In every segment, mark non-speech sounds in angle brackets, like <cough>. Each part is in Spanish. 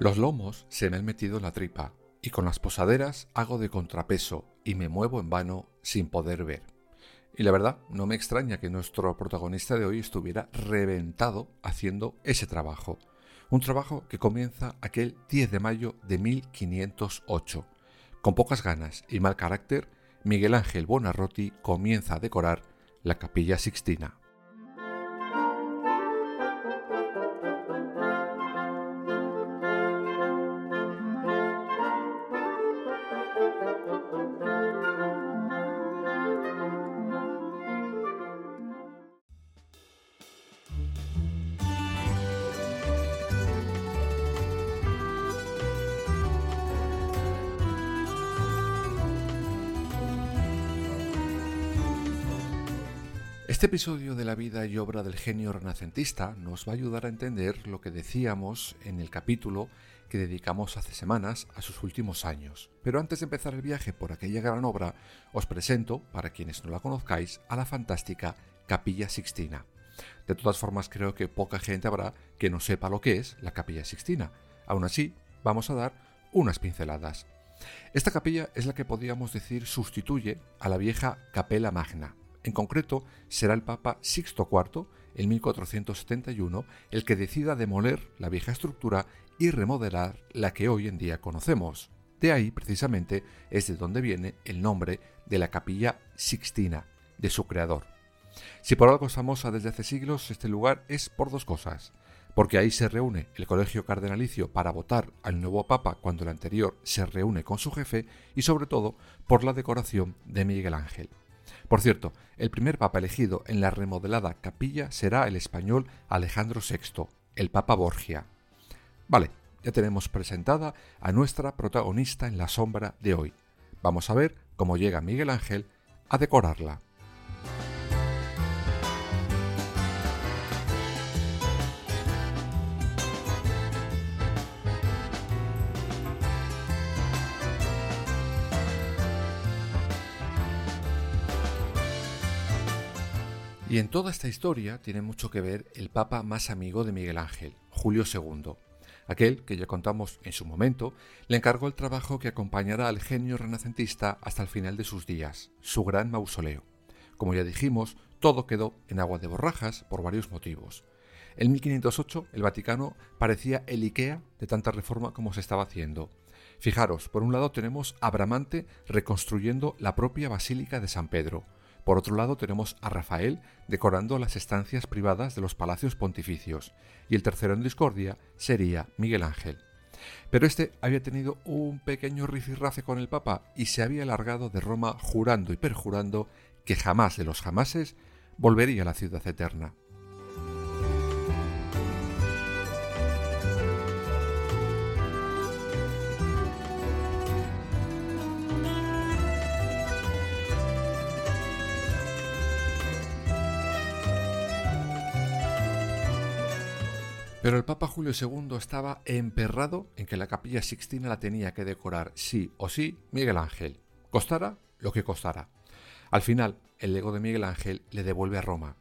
Los lomos se me han metido en la tripa y con las posaderas hago de contrapeso y me muevo en vano sin poder ver. Y la verdad, no me extraña que nuestro protagonista de hoy estuviera reventado haciendo ese trabajo. Un trabajo que comienza aquel 10 de mayo de 1508. Con pocas ganas y mal carácter, Miguel Ángel Bonarroti comienza a decorar la capilla sixtina. Este episodio de la vida y obra del genio renacentista nos va a ayudar a entender lo que decíamos en el capítulo que dedicamos hace semanas a sus últimos años. Pero antes de empezar el viaje por aquella gran obra, os presento, para quienes no la conozcáis, a la fantástica Capilla Sixtina. De todas formas, creo que poca gente habrá que no sepa lo que es la Capilla Sixtina. Aún así, vamos a dar unas pinceladas. Esta capilla es la que podríamos decir sustituye a la vieja Capella Magna, en concreto, será el Papa Sixto IV, en 1471, el que decida demoler la vieja estructura y remodelar la que hoy en día conocemos. De ahí, precisamente, es de donde viene el nombre de la capilla Sixtina, de su creador. Si por algo es famosa desde hace siglos, este lugar es por dos cosas. Porque ahí se reúne el colegio cardenalicio para votar al nuevo papa cuando el anterior se reúne con su jefe y sobre todo por la decoración de Miguel Ángel. Por cierto, el primer papa elegido en la remodelada capilla será el español Alejandro VI, el Papa Borgia. Vale, ya tenemos presentada a nuestra protagonista en la sombra de hoy. Vamos a ver cómo llega Miguel Ángel a decorarla. Y en toda esta historia tiene mucho que ver el papa más amigo de Miguel Ángel, Julio II, aquel que ya contamos en su momento, le encargó el trabajo que acompañará al genio renacentista hasta el final de sus días, su gran mausoleo. Como ya dijimos, todo quedó en agua de borrajas por varios motivos. En 1508 el Vaticano parecía el Ikea de tanta reforma como se estaba haciendo. Fijaros, por un lado tenemos a Bramante reconstruyendo la propia Basílica de San Pedro, por otro lado tenemos a Rafael decorando las estancias privadas de los palacios pontificios, y el tercero en discordia sería Miguel Ángel. Pero este había tenido un pequeño rifirrafe con el Papa y se había largado de Roma jurando y perjurando que jamás de los jamases volvería a la ciudad eterna. Pero el Papa Julio II estaba emperrado en que la capilla sixtina la tenía que decorar sí o sí Miguel Ángel, costara lo que costara. Al final, el lego de Miguel Ángel le devuelve a Roma.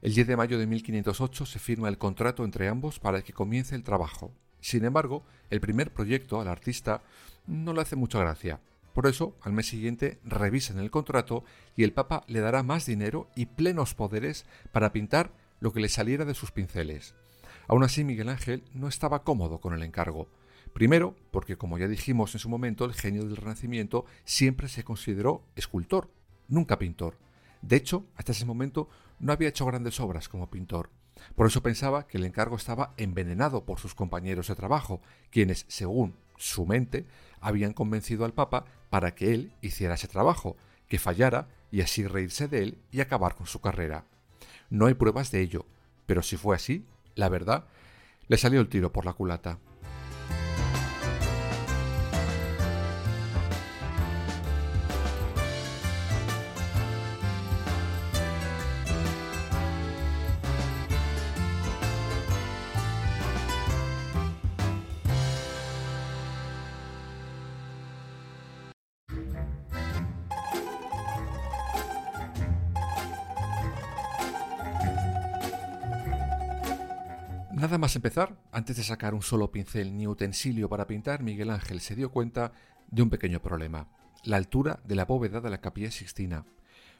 El 10 de mayo de 1508 se firma el contrato entre ambos para que comience el trabajo. Sin embargo, el primer proyecto al artista no le hace mucha gracia. Por eso, al mes siguiente revisan el contrato y el Papa le dará más dinero y plenos poderes para pintar lo que le saliera de sus pinceles. Aún así, Miguel Ángel no estaba cómodo con el encargo. Primero, porque como ya dijimos en su momento, el genio del Renacimiento siempre se consideró escultor, nunca pintor. De hecho, hasta ese momento no había hecho grandes obras como pintor. Por eso pensaba que el encargo estaba envenenado por sus compañeros de trabajo, quienes, según su mente, habían convencido al Papa para que él hiciera ese trabajo, que fallara y así reírse de él y acabar con su carrera. No hay pruebas de ello, pero si fue así, la verdad, le salió el tiro por la culata. Nada más empezar, antes de sacar un solo pincel ni utensilio para pintar, Miguel Ángel se dio cuenta de un pequeño problema, la altura de la bóveda de la capilla Sixtina.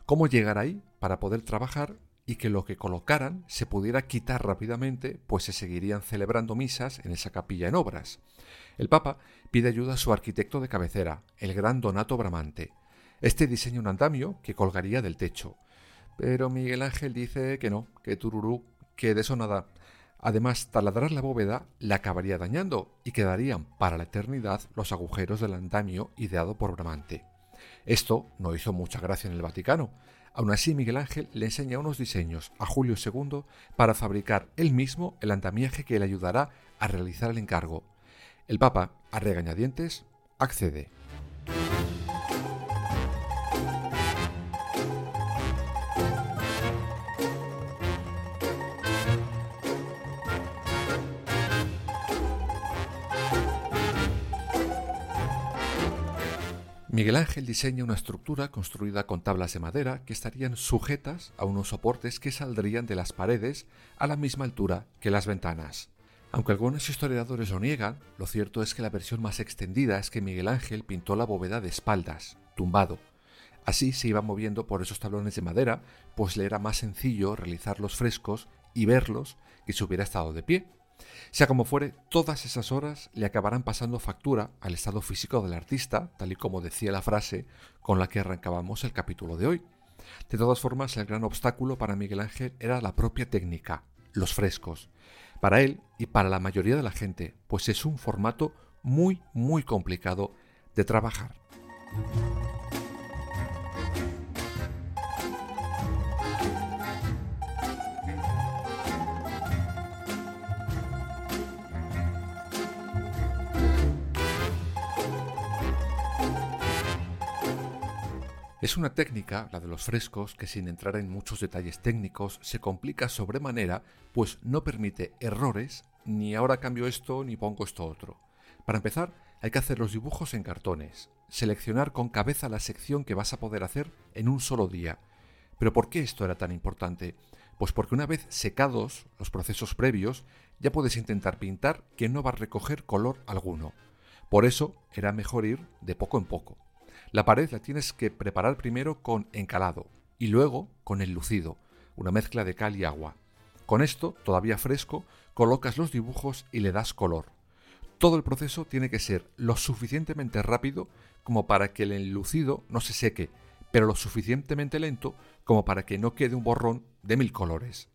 Cómo llegar ahí para poder trabajar y que lo que colocaran se pudiera quitar rápidamente, pues se seguirían celebrando misas en esa capilla en obras. El Papa pide ayuda a su arquitecto de cabecera, el gran Donato Bramante. Este diseña un andamio que colgaría del techo. Pero Miguel Ángel dice que no, que tururú, que de eso nada. Además, taladrar la bóveda la acabaría dañando y quedarían para la eternidad los agujeros del andamio ideado por Bramante. Esto no hizo mucha gracia en el Vaticano, Aún así, Miguel Ángel le enseña unos diseños a Julio II para fabricar él mismo el andamiaje que le ayudará a realizar el encargo. El Papa, a regañadientes, accede. Miguel Ángel diseña una estructura construida con tablas de madera que estarían sujetas a unos soportes que saldrían de las paredes a la misma altura que las ventanas. Aunque algunos historiadores lo niegan, lo cierto es que la versión más extendida es que Miguel Ángel pintó la bóveda de espaldas, tumbado. Así se iba moviendo por esos tablones de madera, pues le era más sencillo realizar los frescos y verlos que si hubiera estado de pie. Sea como fuere, todas esas horas le acabarán pasando factura al estado físico del artista, tal y como decía la frase con la que arrancábamos el capítulo de hoy. De todas formas, el gran obstáculo para Miguel Ángel era la propia técnica, los frescos. Para él y para la mayoría de la gente, pues es un formato muy, muy complicado de trabajar. Es una técnica, la de los frescos, que sin entrar en muchos detalles técnicos se complica sobremanera, pues no permite errores, ni ahora cambio esto ni pongo esto otro. Para empezar, hay que hacer los dibujos en cartones, seleccionar con cabeza la sección que vas a poder hacer en un solo día. Pero ¿por qué esto era tan importante? Pues porque una vez secados los procesos previos, ya puedes intentar pintar que no va a recoger color alguno. Por eso era mejor ir de poco en poco. La pared la tienes que preparar primero con encalado y luego con el lucido, una mezcla de cal y agua. Con esto, todavía fresco, colocas los dibujos y le das color. Todo el proceso tiene que ser lo suficientemente rápido como para que el enlucido no se seque, pero lo suficientemente lento como para que no quede un borrón de mil colores.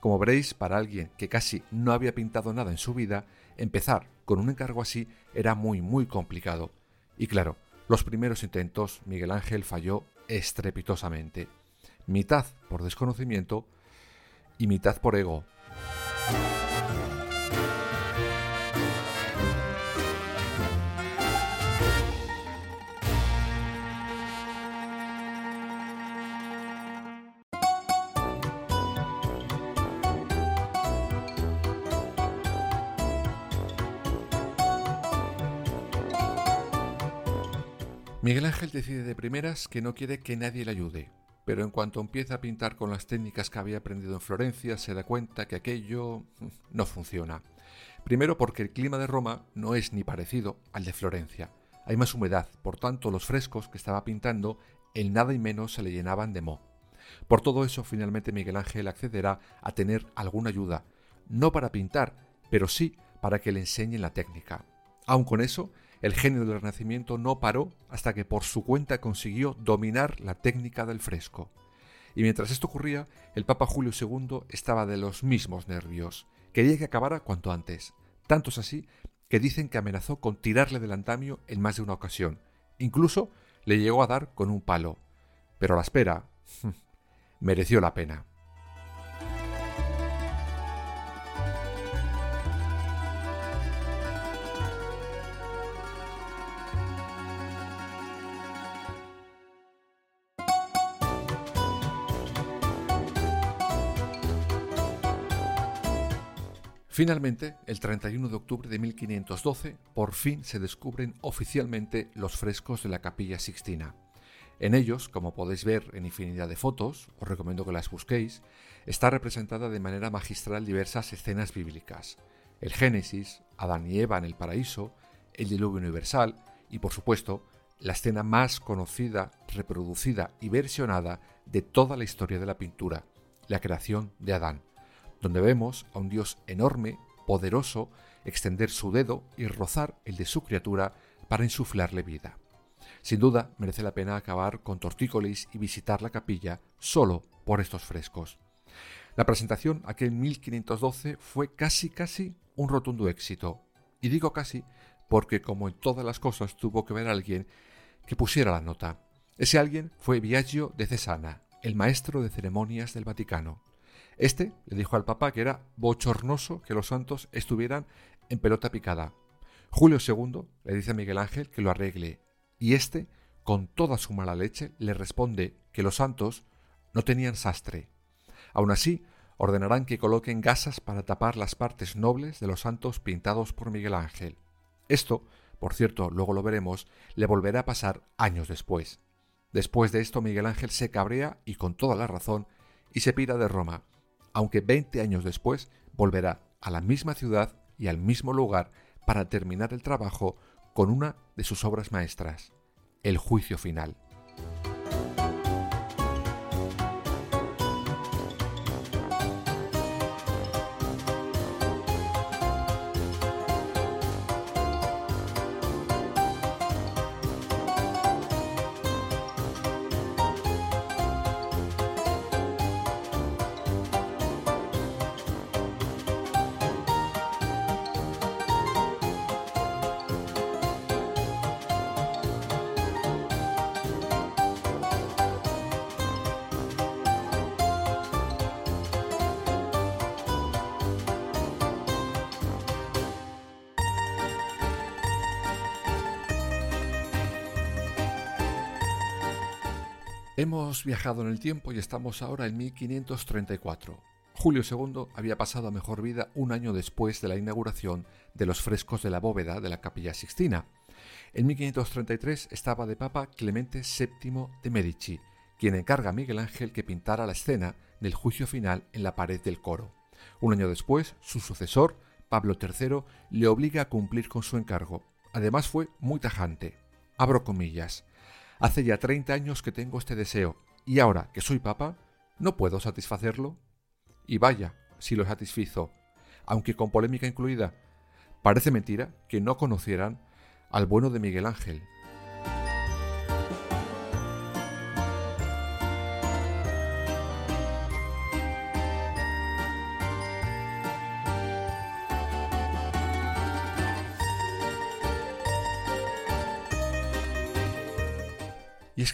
Como veréis, para alguien que casi no había pintado nada en su vida, empezar con un encargo así era muy muy complicado. Y claro, los primeros intentos Miguel Ángel falló estrepitosamente, mitad por desconocimiento y mitad por ego. Miguel Ángel decide de primeras que no quiere que nadie le ayude, pero en cuanto empieza a pintar con las técnicas que había aprendido en Florencia, se da cuenta que aquello mm, no funciona. Primero porque el clima de Roma no es ni parecido al de Florencia. Hay más humedad, por tanto los frescos que estaba pintando en nada y menos se le llenaban de moho. Por todo eso, finalmente Miguel Ángel accederá a tener alguna ayuda, no para pintar, pero sí para que le enseñen la técnica. Aun con eso, el genio del Renacimiento no paró hasta que por su cuenta consiguió dominar la técnica del fresco. Y mientras esto ocurría, el Papa Julio II estaba de los mismos nervios. Quería que acabara cuanto antes. Tantos así que dicen que amenazó con tirarle del andamio en más de una ocasión. Incluso le llegó a dar con un palo. Pero la espera <laughs> mereció la pena. Finalmente, el 31 de octubre de 1512, por fin se descubren oficialmente los frescos de la capilla Sixtina. En ellos, como podéis ver en infinidad de fotos, os recomiendo que las busquéis, está representada de manera magistral diversas escenas bíblicas. El Génesis, Adán y Eva en el paraíso, el diluvio universal y, por supuesto, la escena más conocida, reproducida y versionada de toda la historia de la pintura, la creación de Adán, donde vemos a un Dios enorme, poderoso, extender su dedo y rozar el de su criatura para insuflarle vida. Sin duda, merece la pena acabar con tortícolis y visitar la capilla solo por estos frescos. La presentación aquel 1512 fue casi casi un rotundo éxito. Y digo casi porque como en todas las cosas tuvo que ver alguien que pusiera la nota. Ese alguien fue Biagio de Cesana, el maestro de ceremonias del Vaticano. Este le dijo al Papa que era bochornoso que los santos estuvieran en pelota picada. Julio II le dice a Miguel Ángel que lo arregle, y éste, con toda su mala leche, le responde que los santos no tenían sastre. Aun así, ordenarán que coloquen gasas para tapar las partes nobles de los santos pintados por Miguel Ángel. Esto, por cierto, luego lo veremos, le volverá a pasar años después. Después de esto, Miguel Ángel se cabrea, y con toda la razón, y se pira de Roma, aunque veinte años después volverá a la misma ciudad y al mismo lugar para terminar el trabajo con una de sus obras maestras, el juicio final. Hemos viajado en el tiempo y estamos ahora en 1534. Julio II había pasado a mejor vida un año después de la inauguración de los frescos de la bóveda de la Capilla Sixtina. En 1533 estaba de papa Clemente VII de Medici, quien encarga a Miguel Ángel que pintara la escena del juicio final en la pared del coro. Un año después, su sucesor, Pablo III, le obliga a cumplir con su encargo. Además fue muy tajante. Abro comillas. Hace ya 30 años que tengo este deseo, y ahora que soy papa, ¿no puedo satisfacerlo? Y vaya, si lo satisfizo, aunque con polémica incluida. Parece mentira que no conocieran al bueno de Miguel Ángel,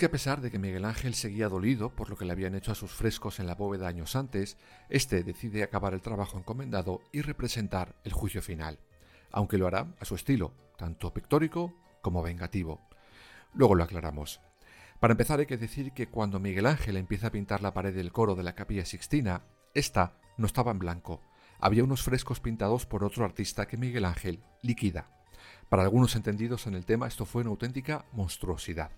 que a pesar de que Miguel Ángel seguía dolido por lo que le habían hecho a sus frescos en la bóveda años antes, este decide acabar el trabajo encomendado y representar el juicio final, aunque lo hará a su estilo, tanto pictórico como vengativo. Luego lo aclaramos. Para empezar hay que decir que cuando Miguel Ángel empieza a pintar la pared del coro de la capilla Sixtina, esta no estaba en blanco. Había unos frescos pintados por otro artista que Miguel Ángel liquida. Para algunos entendidos en el tema esto fue una auténtica monstruosidad.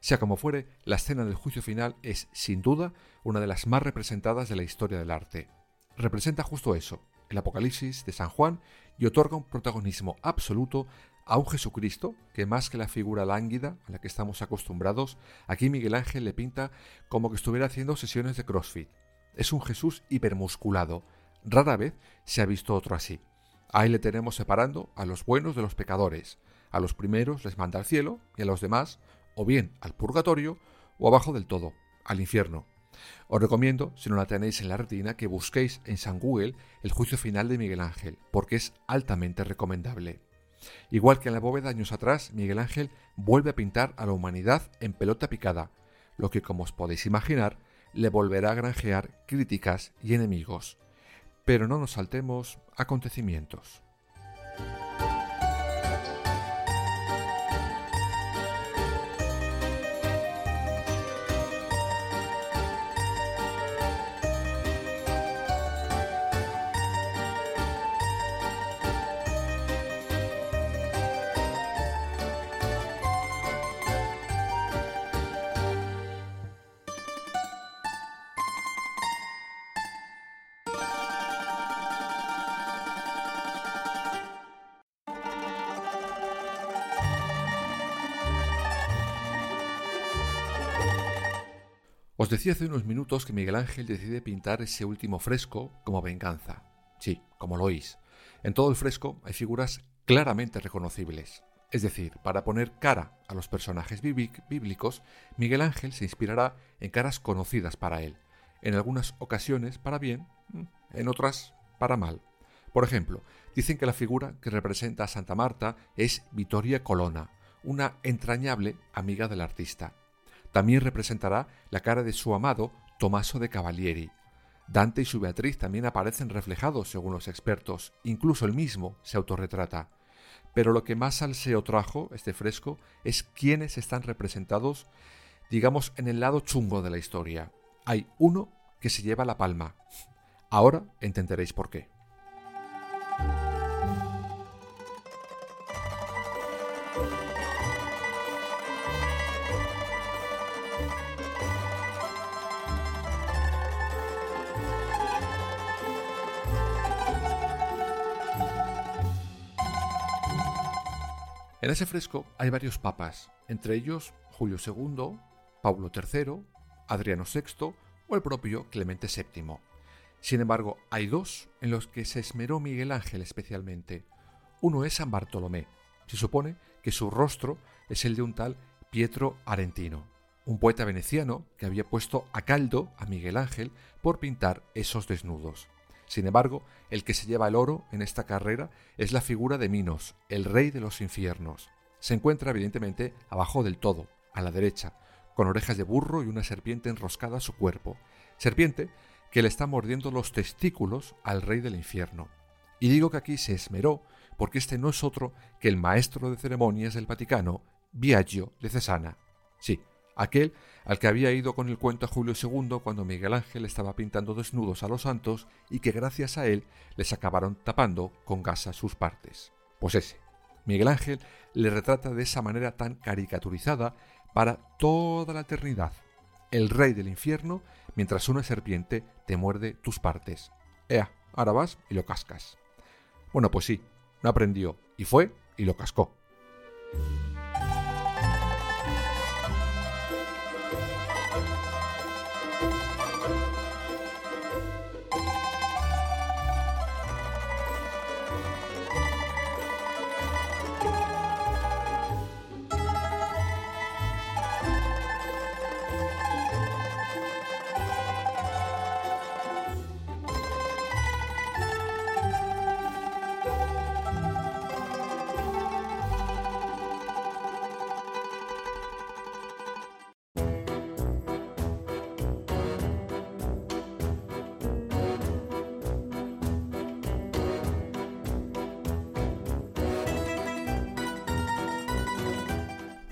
Sea como fuere, la escena del juicio final es, sin duda, una de las más representadas de la historia del arte. Representa justo eso, el Apocalipsis de San Juan, y otorga un protagonismo absoluto a un Jesucristo que más que la figura lánguida a la que estamos acostumbrados, aquí Miguel Ángel le pinta como que estuviera haciendo sesiones de CrossFit. Es un Jesús hipermusculado. Rara vez se ha visto otro así. Ahí le tenemos separando a los buenos de los pecadores. A los primeros les manda al cielo y a los demás o bien al purgatorio o abajo del todo, al infierno. Os recomiendo, si no la tenéis en la retina, que busquéis en San Google el juicio final de Miguel Ángel, porque es altamente recomendable. Igual que en la bóveda años atrás, Miguel Ángel vuelve a pintar a la humanidad en pelota picada, lo que como os podéis imaginar, le volverá a granjear críticas y enemigos. Pero no nos saltemos acontecimientos. Os decía hace unos minutos que Miguel Ángel decide pintar ese último fresco como venganza. Sí, como lo oís. En todo el fresco hay figuras claramente reconocibles. Es decir, para poner cara a los personajes bíblicos, Miguel Ángel se inspirará en caras conocidas para él, en algunas ocasiones para bien, en otras para mal. Por ejemplo, dicen que la figura que representa a Santa Marta es Vittoria Colonna, una entrañable amiga del artista. También representará la cara de su amado Tommaso de Cavalieri. Dante y su Beatriz también aparecen reflejados según los expertos, incluso el mismo se autorretrata. Pero lo que más salseo trajo este fresco es quiénes están representados, digamos, en el lado chungo de la historia. Hay uno que se lleva la palma. Ahora entenderéis por qué. En ese fresco hay varios papas, entre ellos Julio II, Pablo III, Adriano VI o el propio Clemente VII. Sin embargo, hay dos en los que se esmeró Miguel Ángel especialmente. Uno es San Bartolomé. Se supone que su rostro es el de un tal Pietro Arentino, un poeta veneciano que había puesto a caldo a Miguel Ángel por pintar esos desnudos. Sin embargo, el que se lleva el oro en esta carrera es la figura de Minos, el rey de los infiernos. Se encuentra evidentemente abajo del todo, a la derecha, con orejas de burro y una serpiente enroscada a su cuerpo. Serpiente que le está mordiendo los testículos al rey del infierno. Y digo que aquí se esmeró porque este no es otro que el maestro de ceremonias del Vaticano, Biagio de Cesana. Sí, aquel al que había ido con el cuento a Julio II cuando Miguel Ángel estaba pintando desnudos a los santos y que gracias a él les acabaron tapando con gasa sus partes. Pues ese. Miguel Ángel le retrata de esa manera tan caricaturizada para toda la eternidad. El rey del infierno, mientras una serpiente te muerde tus partes. Ea, ahora vas y lo cascas. Bueno, pues sí, no aprendió, y fue y lo cascó.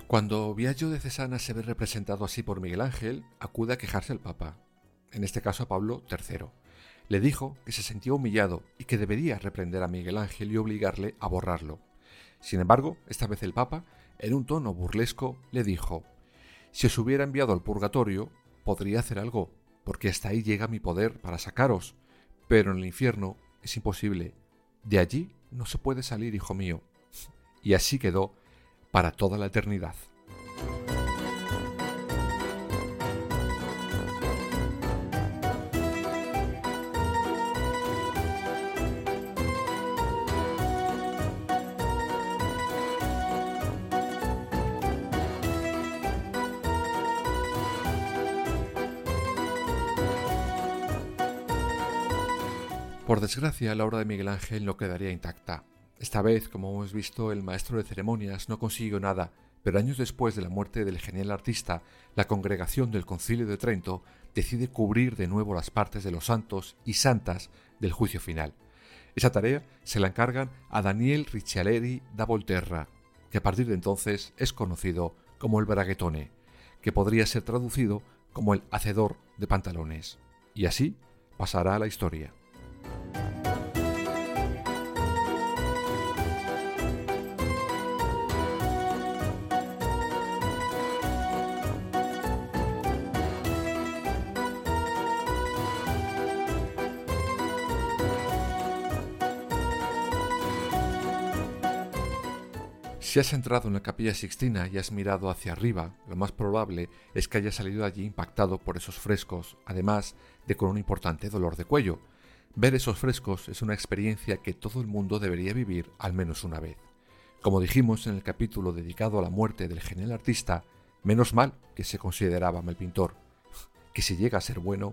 Cuando Viaggio de Cesana se ve representado así por Miguel Ángel, acude a quejarse al Papa, en este caso a Pablo III. Le dijo que se sentía humillado y que debería reprender a Miguel Ángel y obligarle a borrarlo. Sin embargo, esta vez el Papa, en un tono burlesco, le dijo, si os hubiera enviado al purgatorio, podría hacer algo, porque hasta ahí llega mi poder para sacaros, pero en el infierno es imposible. De allí no se puede salir, hijo mío. Y así quedó para toda la eternidad. Por desgracia, la obra de Miguel Ángel no quedaría intacta. Esta vez, como hemos visto, el maestro de ceremonias no consiguió nada, pero años después de la muerte del genial artista, la congregación del Concilio de Trento decide cubrir de nuevo las partes de los santos y santas del juicio final. Esa tarea se la encargan a Daniel Riccialeri da Volterra, que a partir de entonces es conocido como el Braguetone, que podría ser traducido como el hacedor de pantalones. Y así pasará a la historia. Si has entrado en la capilla Sixtina y has mirado hacia arriba, lo más probable es que hayas salido allí impactado por esos frescos, además de con un importante dolor de cuello. Ver esos frescos es una experiencia que todo el mundo debería vivir al menos una vez. Como dijimos en el capítulo dedicado a la muerte del genial artista, menos mal que se consideraba mal pintor, que si llega a ser bueno,